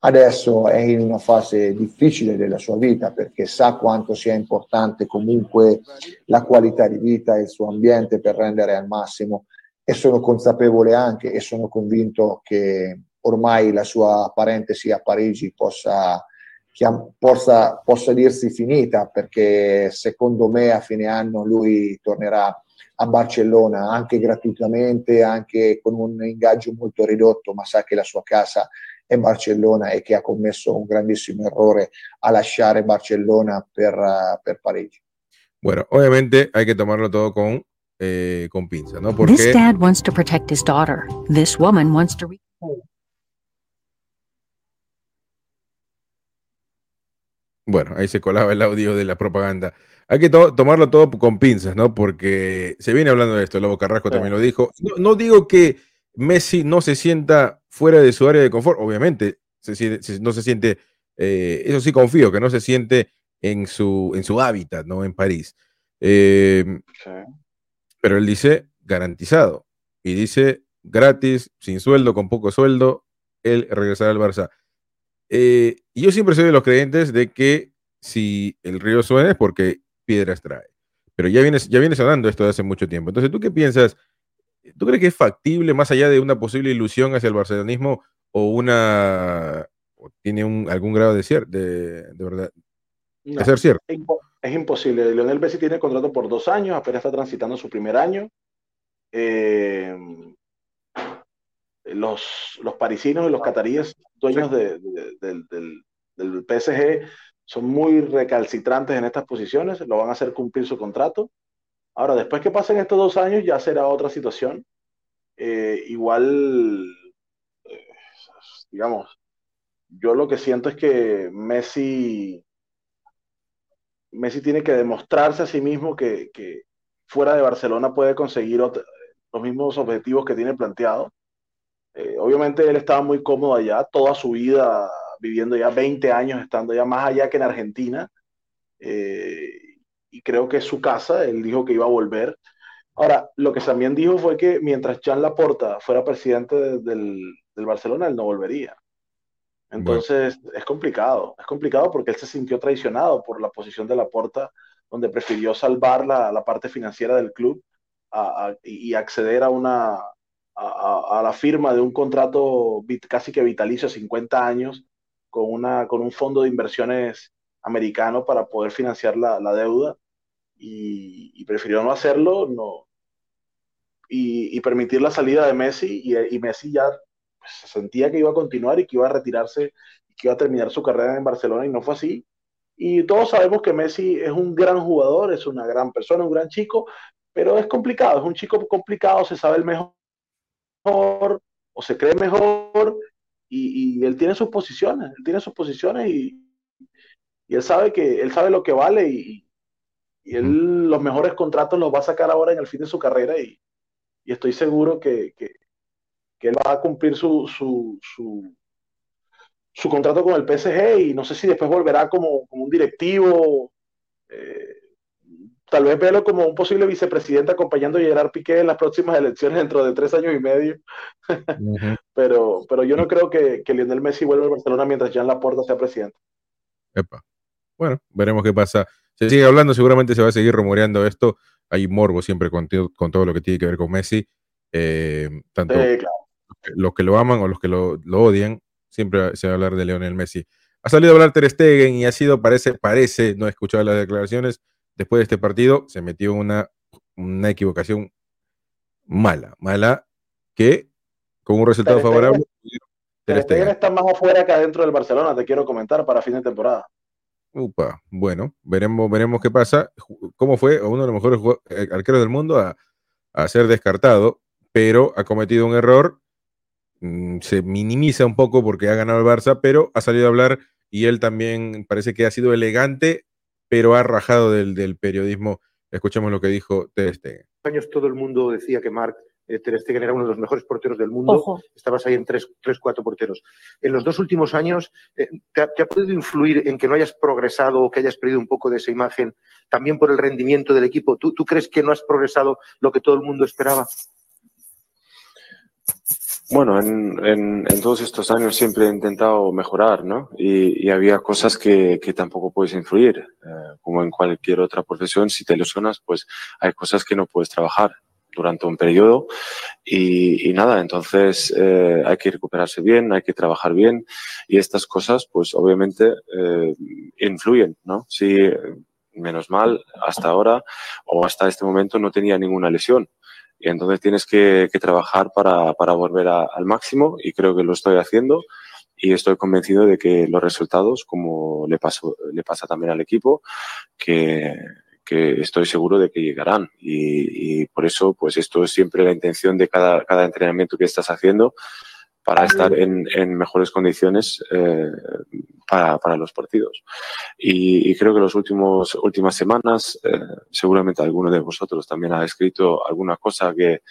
adesso è in una fase difficile della sua vita perché sa quanto sia importante comunque la qualità di vita e il suo ambiente per rendere al massimo e sono consapevole anche e sono convinto che ormai la sua parentesi a Parigi possa possa, possa dirsi finita perché secondo me a fine anno lui tornerà a Barcellona anche gratuitamente, anche con un ingaggio molto ridotto, ma sa che la sua casa è Barcellona e che ha commesso un grandissimo errore a lasciare Barcellona per, per Parigi. Bueno, ovviamente hay que tomarlo todo con, eh, con pinza, ¿no? Porque... This dad wants to protect his daughter. This woman wants to... Bueno, ahí se colaba el audio de la propaganda. Hay que tomarlo todo con pinzas, ¿no? Porque se viene hablando de esto, Lobo Carrasco también lo dijo. No, digo que Messi no se sienta fuera de su área de confort, obviamente no se siente, eh, eso sí confío, que no se siente en su, en su hábitat, ¿no? En París. Em, pero él dice garantizado y dice gratis, sin sueldo, con poco sueldo, él regresará al Barça. Eh, yo siempre soy de los creyentes de que si el río suena es porque piedras trae. Pero ya viene, ya viene sonando esto de hace mucho tiempo. Entonces, ¿tú qué piensas? ¿Tú crees que es factible, más allá de una posible ilusión hacia el barcelonismo, o una tiene algún grado de, cier, de, verdad de ser cierto? Es imposible. Lionel Messi tiene contrato por dos años, apenas está transitando su primer año. Eh, los, los parisinos y los cataríes, dueños del, del PSG, son muy recalcitrantes en estas posiciones, lo van a hacer cumplir su contrato. Ahora, después que pasen estos dos años, ya será otra situación. Eh, igual, eh, digamos, yo lo que siento es que Messi, Messi tiene que demostrarse a sí mismo que, fuera de Barcelona puede conseguir los mismos objetivos que tiene planteado. Eh, obviamente él estaba muy cómodo allá, toda su vida viviendo ya 20 años, estando ya más allá que en Argentina. Eh, y creo que es su casa, él dijo que iba a volver. Ahora, lo que también dijo fue que mientras Jean Laporta fuera presidente del, del Barcelona, él no volvería. Entonces, es complicado, es complicado porque él se sintió traicionado por la posición de Laporta, donde prefirió salvar la, la parte financiera del club y acceder a una, a, a, la firma de un contrato casi que vitalicio, 50 años, con, una, con un fondo de inversiones americano para poder financiar la, la deuda y, prefirió no hacerlo no, y, y, permitir la salida de Messi y, y Messi ya pues, se sentía que iba a continuar y que iba a retirarse y que iba a terminar su carrera en Barcelona y no fue así. Y todos sabemos que Messi es un gran jugador, es una gran persona, un gran chico, pero es complicado, es un chico complicado, se sabe el mejor o se cree mejor y, él tiene sus posiciones, él tiene sus posiciones y, él sabe que él sabe lo que vale y, él los mejores contratos los va a sacar ahora en el fin de su carrera y, estoy seguro que, él va a cumplir su, su, su, contrato con el PSG y no sé si después volverá como, como un directivo. Eh, tal vez verlo como un posible vicepresidente acompañando a Gerard Piqué en las próximas elecciones dentro de tres años y medio. pero, pero yo no creo que, que, Lionel Messi vuelva a Barcelona mientras Jean Laporta sea presidente. Epa. Bueno, veremos qué pasa. Se sigue hablando, seguramente se va a seguir rumoreando esto. Hay morbo siempre con, con todo lo que tiene que ver con Messi. Eh, tanto los que lo aman o los que lo, lo, odian, siempre se va a hablar de Lionel Messi. Ha salido a hablar Ter Stegen y ha sido, parece, parece, no he escuchado las declaraciones, después de este partido se metió una, una equivocación mala, mala, que con un resultado favorable. Ter Stegen está más afuera que adentro del Barcelona, te quiero comentar, para fin de temporada. Upa, bueno, veremos, veremos qué pasa. ¿Cómo fue uno de los mejores eh, arqueros del mundo a, a ser descartado? Pero ha cometido un error. Mm, se minimiza un poco porque ha ganado el Barça, pero ha salido a hablar y él también parece que ha sido elegante pero ha rajado del, periodismo. Escuchemos lo que dijo Ter Stegen. años todo el mundo decía que Marc eh, Ter Stegen era uno de los mejores porteros del mundo. Estabas ahí en tres, tres, cuatro porteros. En los dos últimos años, eh, ¿te, ha, podido influir en que no hayas progresado o que hayas perdido un poco de esa imagen también por el rendimiento del equipo? ¿Tú, ¿Tú crees que no has progresado lo que todo el mundo esperaba? Bueno, en, todos estos años siempre he intentado mejorar, ¿no? Y, había cosas que, tampoco puedes influir, eh, como en cualquier otra profesión, si te lesionas, pues hay cosas que no puedes trabajar durante un periodo y, nada, entonces eh, hay que recuperarse bien, hay que trabajar bien y estas cosas, pues obviamente eh, influyen, ¿no? Si menos mal, hasta ahora o hasta este momento no tenía ninguna lesión y entonces tienes que, trabajar para, volver al máximo y creo que lo estoy haciendo y estoy convencido de que los resultados, como le, pasó, le pasa también al equipo, que, estoy seguro de que llegarán. Y, por eso, pues esto es siempre la intención de cada, cada entrenamiento que estás haciendo para estar en, en mejores condiciones eh, para, para, los partidos. Y, creo que las últimas semanas, eh, seguramente alguno de vosotros también ha escrito alguna cosa que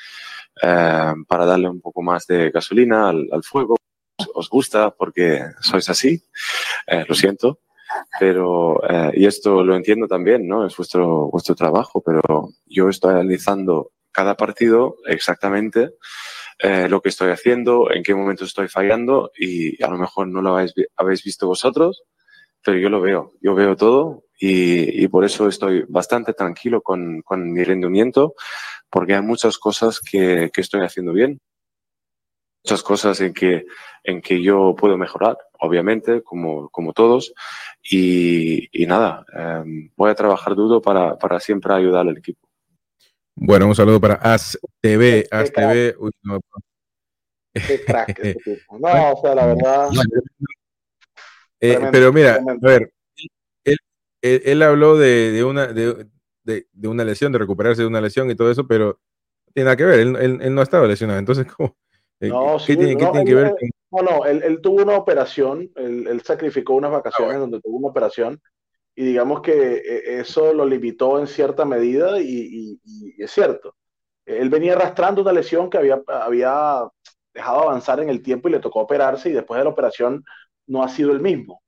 eh, para darle un poco más de gasolina al, al fuego. Os gusta porque sois así, lo siento, pero y esto lo entiendo también, ¿no? Es vuestro vuestro trabajo, pero yo estoy analizando cada partido exactamente eh, lo que estoy haciendo, en qué momento estoy fallando y a lo mejor no lo habéis, habéis visto vosotros, pero yo lo veo, yo veo todo y, y por eso estoy bastante tranquilo con, con, mi rendimiento porque hay muchas cosas que, que, estoy haciendo bien, muchas cosas en que, en que yo puedo mejorar, obviamente, como, como todos y, y nada, eh, voy a trabajar duro para, para siempre ayudar al equipo. Bueno, un saludo para ASTV. ASTV, Qué crack *laughs* No, o sea, la verdad. Eh, pero mira, a ver, él, él, habló de, de una, de, de, de, una lesión, de recuperarse de una lesión y todo eso, pero no tiene nada que ver, él, él, no ha estado lesionado. Entonces, *laughs* ¿cómo? Eh, no, ¿Qué, tiene, ¿qué tiene que ver? No, no, él, él, tuvo una operación, él, sacrificó unas vacaciones ah, donde tuvo una operación y digamos que eh, eso lo limitó en cierta medida y, y, es cierto. Él venía arrastrando una lesión que había, había dejado avanzar en el tiempo y le tocó operarse y después de la operación no ha sido el mismo.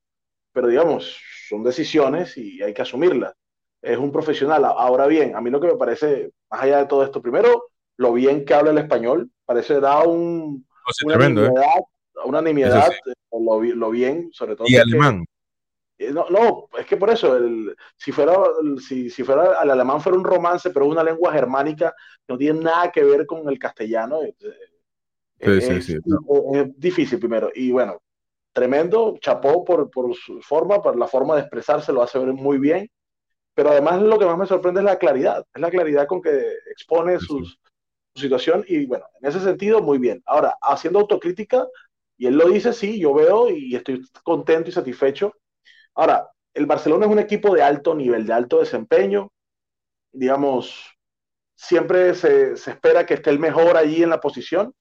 Pero digamos, son decisiones y hay que asumirlas. Es un profesional. Ahora bien, a mí lo que me parece, más allá de todo esto, primero, lo bien que habla el español, parece da un, una, nimiedad, una nimiedad, lo, bien, sobre todo. Y alemán. Eh, no, no, es que por eso, el, si, fuera, si, si fuera al alemán fuera un romance, pero es una lengua germánica, no tiene nada que ver con el castellano. Eh, es, difícil primero. Y bueno, tremendo, chapó por, por su forma, por la forma de expresarse, lo hace ver muy bien. Pero además lo que más me sorprende es la claridad, es la claridad con que expone sus, su situación y bueno, en ese sentido, muy bien. Ahora, haciendo autocrítica, y él lo dice, sí, yo veo y estoy contento y satisfecho Ahora, el Barcelona es un equipo de alto nivel, de alto desempeño. Digamos, siempre se, espera que esté el mejor allí en la posición.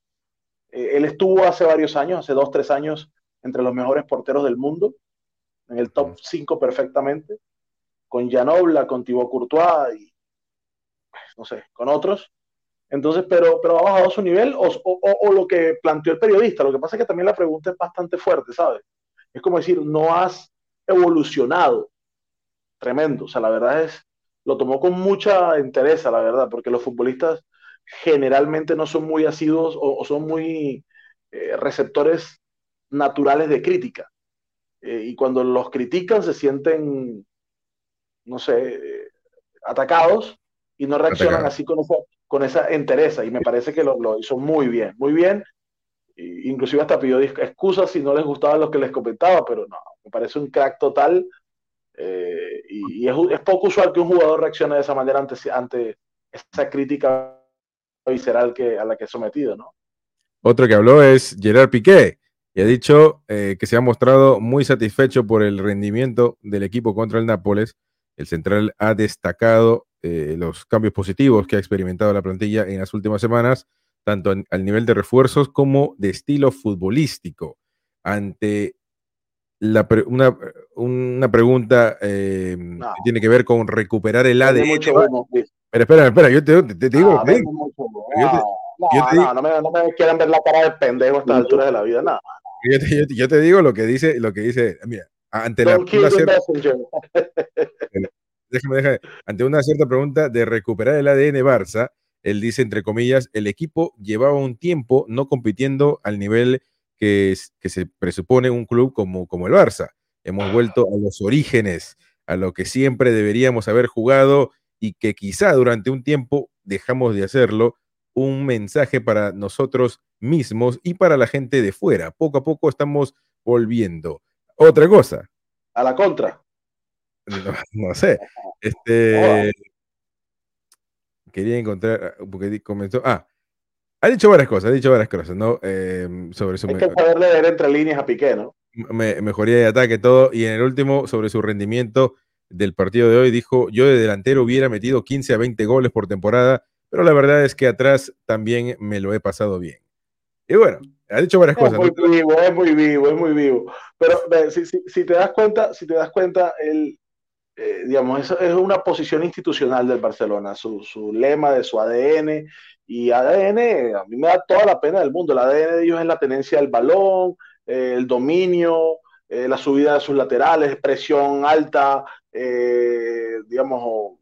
Eh, él estuvo hace varios años, hace dos, tres años, entre los mejores porteros del mundo, en el top 5 perfectamente, con Janobla, con Thibaut Courtois y, no sé, con otros. Entonces, pero, pero ha bajado su nivel o, o, lo que planteó el periodista. Lo que pasa es que también la pregunta es bastante fuerte, ¿sabes? Es como decir, no has evolucionado. Tremendo. O sea, la verdad es, lo tomó con mucha interés, la verdad, porque los futbolistas generalmente no son muy asiduos o, son muy eh, receptores naturales de crítica. Eh, y cuando los critican se sienten, no sé, atacados y no reaccionan así con esa, con esa entereza. Y me parece que lo, lo hizo muy bien, muy bien inclusive hasta pidió excusas si no les gustaba lo que les comentaba, pero no, me parece un crack total. Eh, y, es, poco usual que un jugador reaccione de esa manera ante, esa crítica visceral a la que es sometido, ¿no? Otro que habló es Gerard Piqué, y ha dicho eh, que se ha mostrado muy satisfecho por el rendimiento del equipo contra el Nápoles. El central ha destacado eh, los cambios positivos que ha experimentado la plantilla en las últimas semanas tanto al nivel de refuerzos como de estilo futbolístico. Ante la una, una, pregunta eh, que tiene que ver con recuperar el ADN. Pero espera, espera, yo te, te, digo. no, no, me, no me quieran ver la cara de pendejo a esta altura de la vida, nada. Yo te, yo, te, digo lo que dice, lo que dice, mira, ante la, una cierta, *laughs* déjame, déjame, ante una cierta pregunta de recuperar el ADN Barça, él dice, entre comillas, el equipo llevaba un tiempo no compitiendo al nivel que, que se presupone un club como, como el Barça. Hemos vuelto a los orígenes, a lo que siempre deberíamos haber jugado y que quizá durante un tiempo dejamos de hacerlo. Un mensaje para nosotros mismos y para la gente de fuera. Poco a poco estamos volviendo. Otra cosa. A la contra. *laughs* No, sé. Este, quería encontrar, ah, porque comenzó, ah, ha dicho varias cosas, ha dicho varias cosas, ¿no? Em, sobre su... Hay que poder leer entre líneas a Piqué, ¿no? mejoría de ataque, todo, y en el último, sobre su rendimiento del partido de hoy, dijo, yo de delantero hubiera metido 15 a 20 goles por temporada, pero la verdad es que atrás también me lo he pasado bien. Y bueno, ha dicho varias cosas. Es muy vivo, es muy vivo, es muy vivo. Pero si, si, si, te das cuenta, si te das cuenta, él, eh, digamos, es, es, una posición institucional del Barcelona, su, su, lema de su ADN. Y ADN, a mí me da toda la pena del mundo. El ADN de ellos es la tenencia del balón, eh, el dominio, eh, la subida de sus laterales, presión alta, digamos, o,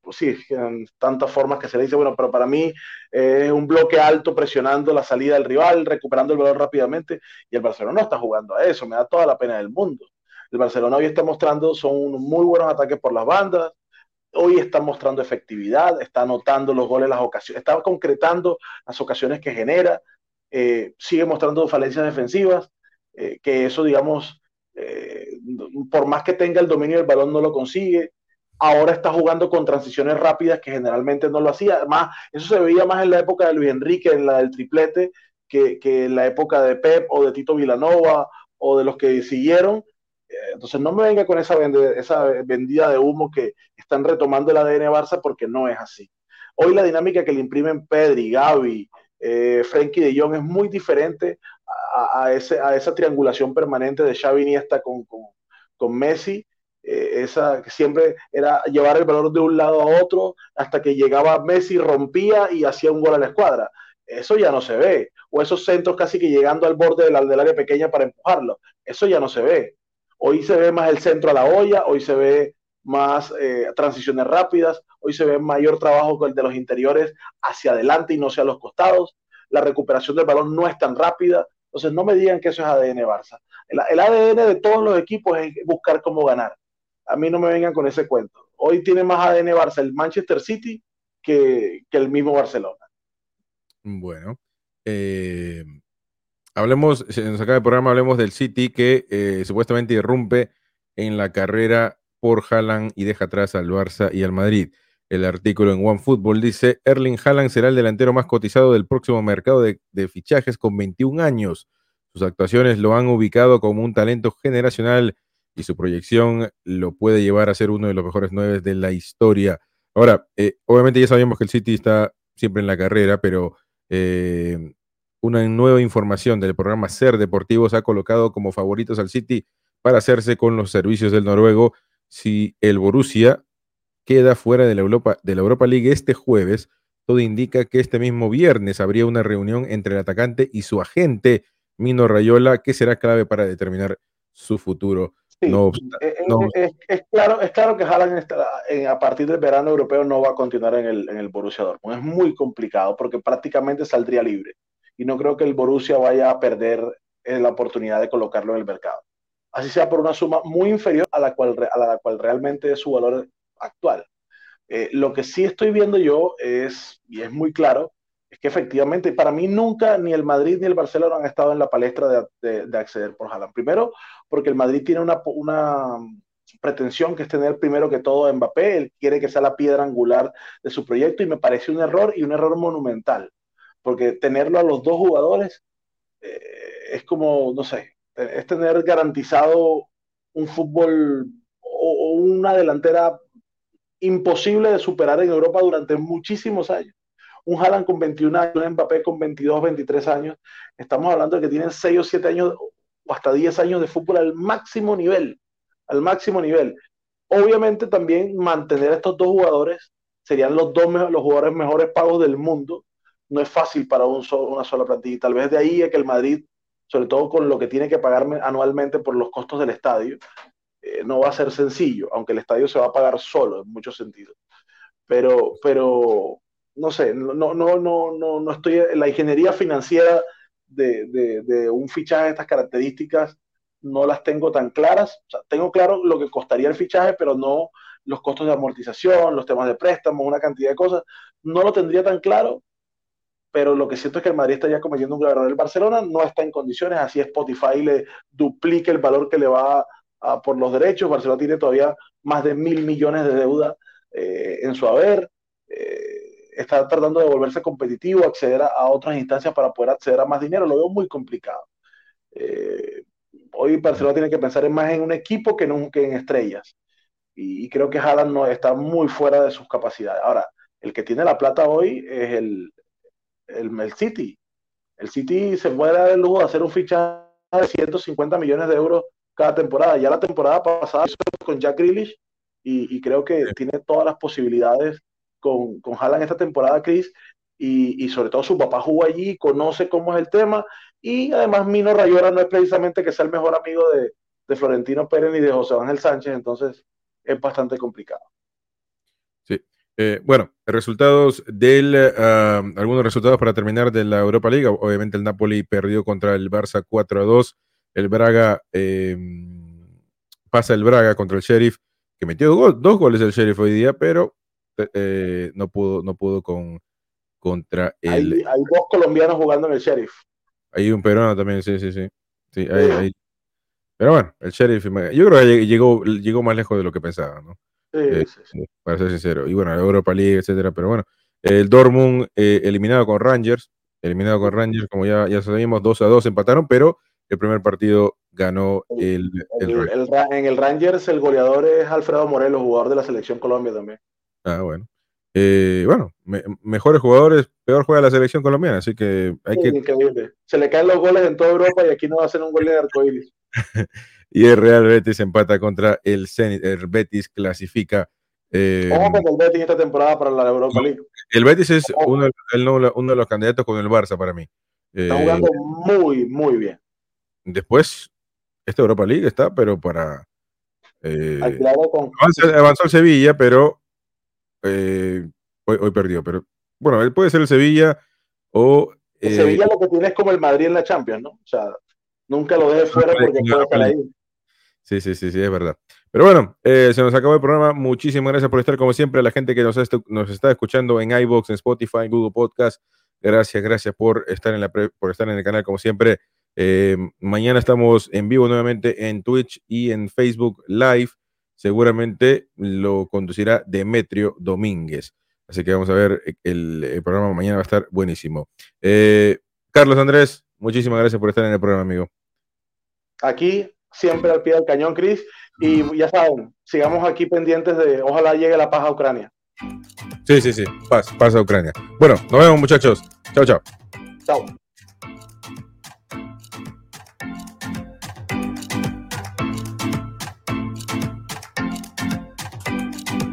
pues sí, en tantas formas que se le dice, bueno, pero para mí es un bloque alto presionando la salida del rival, recuperando el balón rápidamente, y el Barcelona no está jugando a eso, me da toda la pena del mundo. El Barcelona hoy está mostrando, son muy buenos ataques por las bandas, hoy está mostrando efectividad, está anotando los goles, las ocasiones, está concretando las ocasiones que genera, eh, sigue mostrando falencias defensivas, eh, que eso, digamos, eh, por más que tenga el dominio del balón, no lo consigue. Ahora está jugando con transiciones rápidas que generalmente no lo hacía. Más, eso se veía más en la época de Luis Enrique, en la del triplete, que, que en la época de Pep o de Tito Vilanova o de los que siguieron. Entonces no me venga con esa, esa vendida de humo que están retomando el ADN Barça porque no es así. Hoy la dinámica que le imprimen Pedri, Gaby, eh, de Jong es muy diferente a, ese, a, esa triangulación permanente de Xavi Iniesta con, con, Messi. Eh, esa que siempre era llevar el balón de un lado a otro hasta que llegaba Messi, rompía y hacía un gol a la escuadra. Eso ya no se ve. O esos centros casi que llegando al borde del área pequeña para empujarlo. Eso ya no se ve. Hoy se ve más el centro a la olla, hoy se ve más eh, transiciones rápidas, hoy se ve mayor trabajo con el de los interiores hacia adelante y no hacia los costados, la recuperación del balón no es tan rápida, entonces no me digan que eso es ADN Barça. El, ADN de todos los equipos es buscar cómo ganar. A mí no me vengan con ese cuento. Hoy tiene más ADN Barça el Manchester City que, el mismo Barcelona. Bueno, eh, hablemos, se nos acaba el programa, hablemos del City que eh, supuestamente irrumpe en la carrera por Haaland y deja atrás al Barça y al Madrid. El artículo en OneFootball dice, Erling Haaland será el delantero más cotizado del próximo mercado de, fichajes con 21 años. Sus actuaciones lo han ubicado como un talento generacional y su proyección lo puede llevar a ser uno de los mejores nueve de la historia. Ahora, eh, obviamente ya sabíamos que el City está siempre en la carrera, pero eh, una nueva información del programa Ser Deportivos ha colocado como favoritos al City para hacerse con los servicios del noruego si el Borussia queda fuera de la Europa, de la Europa League este jueves, todo indica que este mismo viernes habría una reunión entre el atacante y su agente, Mino Rayola, que será clave para determinar su futuro. no, eh, eh, es, claro, es claro que Haaland a partir del verano europeo no va a continuar en el, en el Borussia Dortmund. Es muy complicado porque prácticamente saldría libre. Y no creo que el Borussia vaya a perder eh, la oportunidad de colocarlo en el mercado así sea por una suma muy inferior a la cual, a la cual realmente es su valor actual. Eh, lo que sí estoy viendo yo es, y es muy claro, es que efectivamente para mí nunca ni el Madrid ni el Barcelona han estado en la palestra de, de, acceder por Haaland. Primero, porque el Madrid tiene una, una, pretensión que es tener primero que todo a Mbappé, él quiere que sea la piedra angular de su proyecto y me parece un error y un error monumental, porque tenerlo a los dos jugadores eh, es como, no sé, es tener garantizado un fútbol o, una delantera imposible de superar en Europa durante muchísimos años. Un Haaland con 21 años, un Mbappé con 22, 23 años. Estamos hablando de que tienen 6 o 7 años o hasta 10 años de fútbol al máximo nivel. Al máximo nivel. Obviamente también mantener a estos dos jugadores serían los dos los jugadores mejores pagos del mundo. No es fácil para un una sola plantilla. tal vez de ahí es que el Madrid sobre todo con lo que tiene que pagarme anualmente por los costos del estadio, eh, no va a ser sencillo, aunque el estadio se va a pagar solo en muchos sentidos. Pero, pero no sé, no, no, no, no, no estoy la ingeniería financiera de, de, un fichaje de estas características, no las tengo tan claras. O sea, tengo claro lo que costaría el fichaje, pero no los costos de amortización, los temas de préstamos, una cantidad de cosas. No lo tendría tan claro, pero lo que siento es que el Madrid está ya cometiendo un grave error. El Barcelona no está en condiciones, así Spotify le duplique el valor que le va a, por los derechos. Barcelona tiene todavía más de mil millones de deuda eh, en su haber. Eh, está tratando de volverse competitivo, acceder a, otras instancias para poder acceder a más dinero. Lo veo muy complicado. Eh, hoy Barcelona tiene que pensar más en un equipo que, en, en estrellas. Y, creo que Haaland no, está muy fuera de sus capacidades. Ahora, el que tiene la plata hoy es el, el, City. El City se puede dar el lujo de hacer un fichaje de 150 millones de euros cada temporada. Ya la temporada pasada con Jack Grealish y, creo que tiene todas las posibilidades con, con Haaland esta temporada, Chris. Y, sobre todo su papá jugó allí, conoce cómo es el tema. Y además Mino Rayola no es precisamente que sea el mejor amigo de, de Florentino Pérez ni de José Ángel Sánchez, entonces es bastante complicado. Eh, bueno, resultados del, ah, algunos resultados para terminar de la Europa League. Obviamente el Napoli perdió contra el Barça 4 a 2. El Braga em, pasa el Braga contra el Sheriff, que metió dos goles el Sheriff hoy día, pero eh, no pudo, no pudo con contra el. Hay, hay, dos colombianos jugando en el Sheriff. Hay un peruano también, sí, sí, sí. sí hay, Pero bueno, el Sheriff, yo creo que llegó, llegó más lejos de lo que pensaba, ¿no? Eh, para ser sincero. Y bueno, Europa League, etcétera. Pero bueno, el Dortmund eh, eliminado con Rangers. eliminado con Rangers, como ya, ya sabíamos, 2 a 2 empataron, pero el primer partido ganó el, En el Rangers el goleador es Alfredo Morelos, jugador de la selección Colombia también. Ah, bueno. Eh, bueno, mejores jugadores, peor juega la selección colombiana, así que hay que... Increíble. Se le caen los goles en toda Europa y aquí no va a hacer un gol de arcoíris. *laughs* y el Real Betis empata contra el Zenit. El Betis clasifica. Eh, ¿Cómo con el Betis esta temporada para la Europa League? El Betis es uno, uno, de los candidatos con el Barça para mí. Está jugando eh, muy, muy bien. Después, esta Europa League está, pero para. Eh, avanzó, el Sevilla, pero eh, hoy, perdió, pero bueno, él puede ser el Sevilla o... El Sevilla lo que tiene es como el Madrid en la Champions, ¿no? O sea, nunca lo deje fuera porque puede estar ahí. Sí, sí, sí, sí, es verdad. Pero bueno, eh, se nos acabó el programa. Muchísimas gracias por estar, como siempre, a la gente que nos, está escuchando en iBox, en Spotify, en Google Podcast. Gracias, gracias por estar en, la el canal, como siempre. Eh, mañana estamos en vivo nuevamente en Twitch y en Facebook Live seguramente lo conducirá Demetrio Domínguez. Así que vamos a ver, el, programa mañana va a estar buenísimo. Eh, Carlos Andrés, muchísimas gracias por estar en el programa, amigo. Aquí, siempre al pie del cañón, Cris. Y ya saben, sigamos aquí pendientes de, ojalá llegue la paz a Ucrania. Sí, sí, sí, paz, paz a Ucrania. Bueno, nos vemos muchachos. Chao, chao. Chao.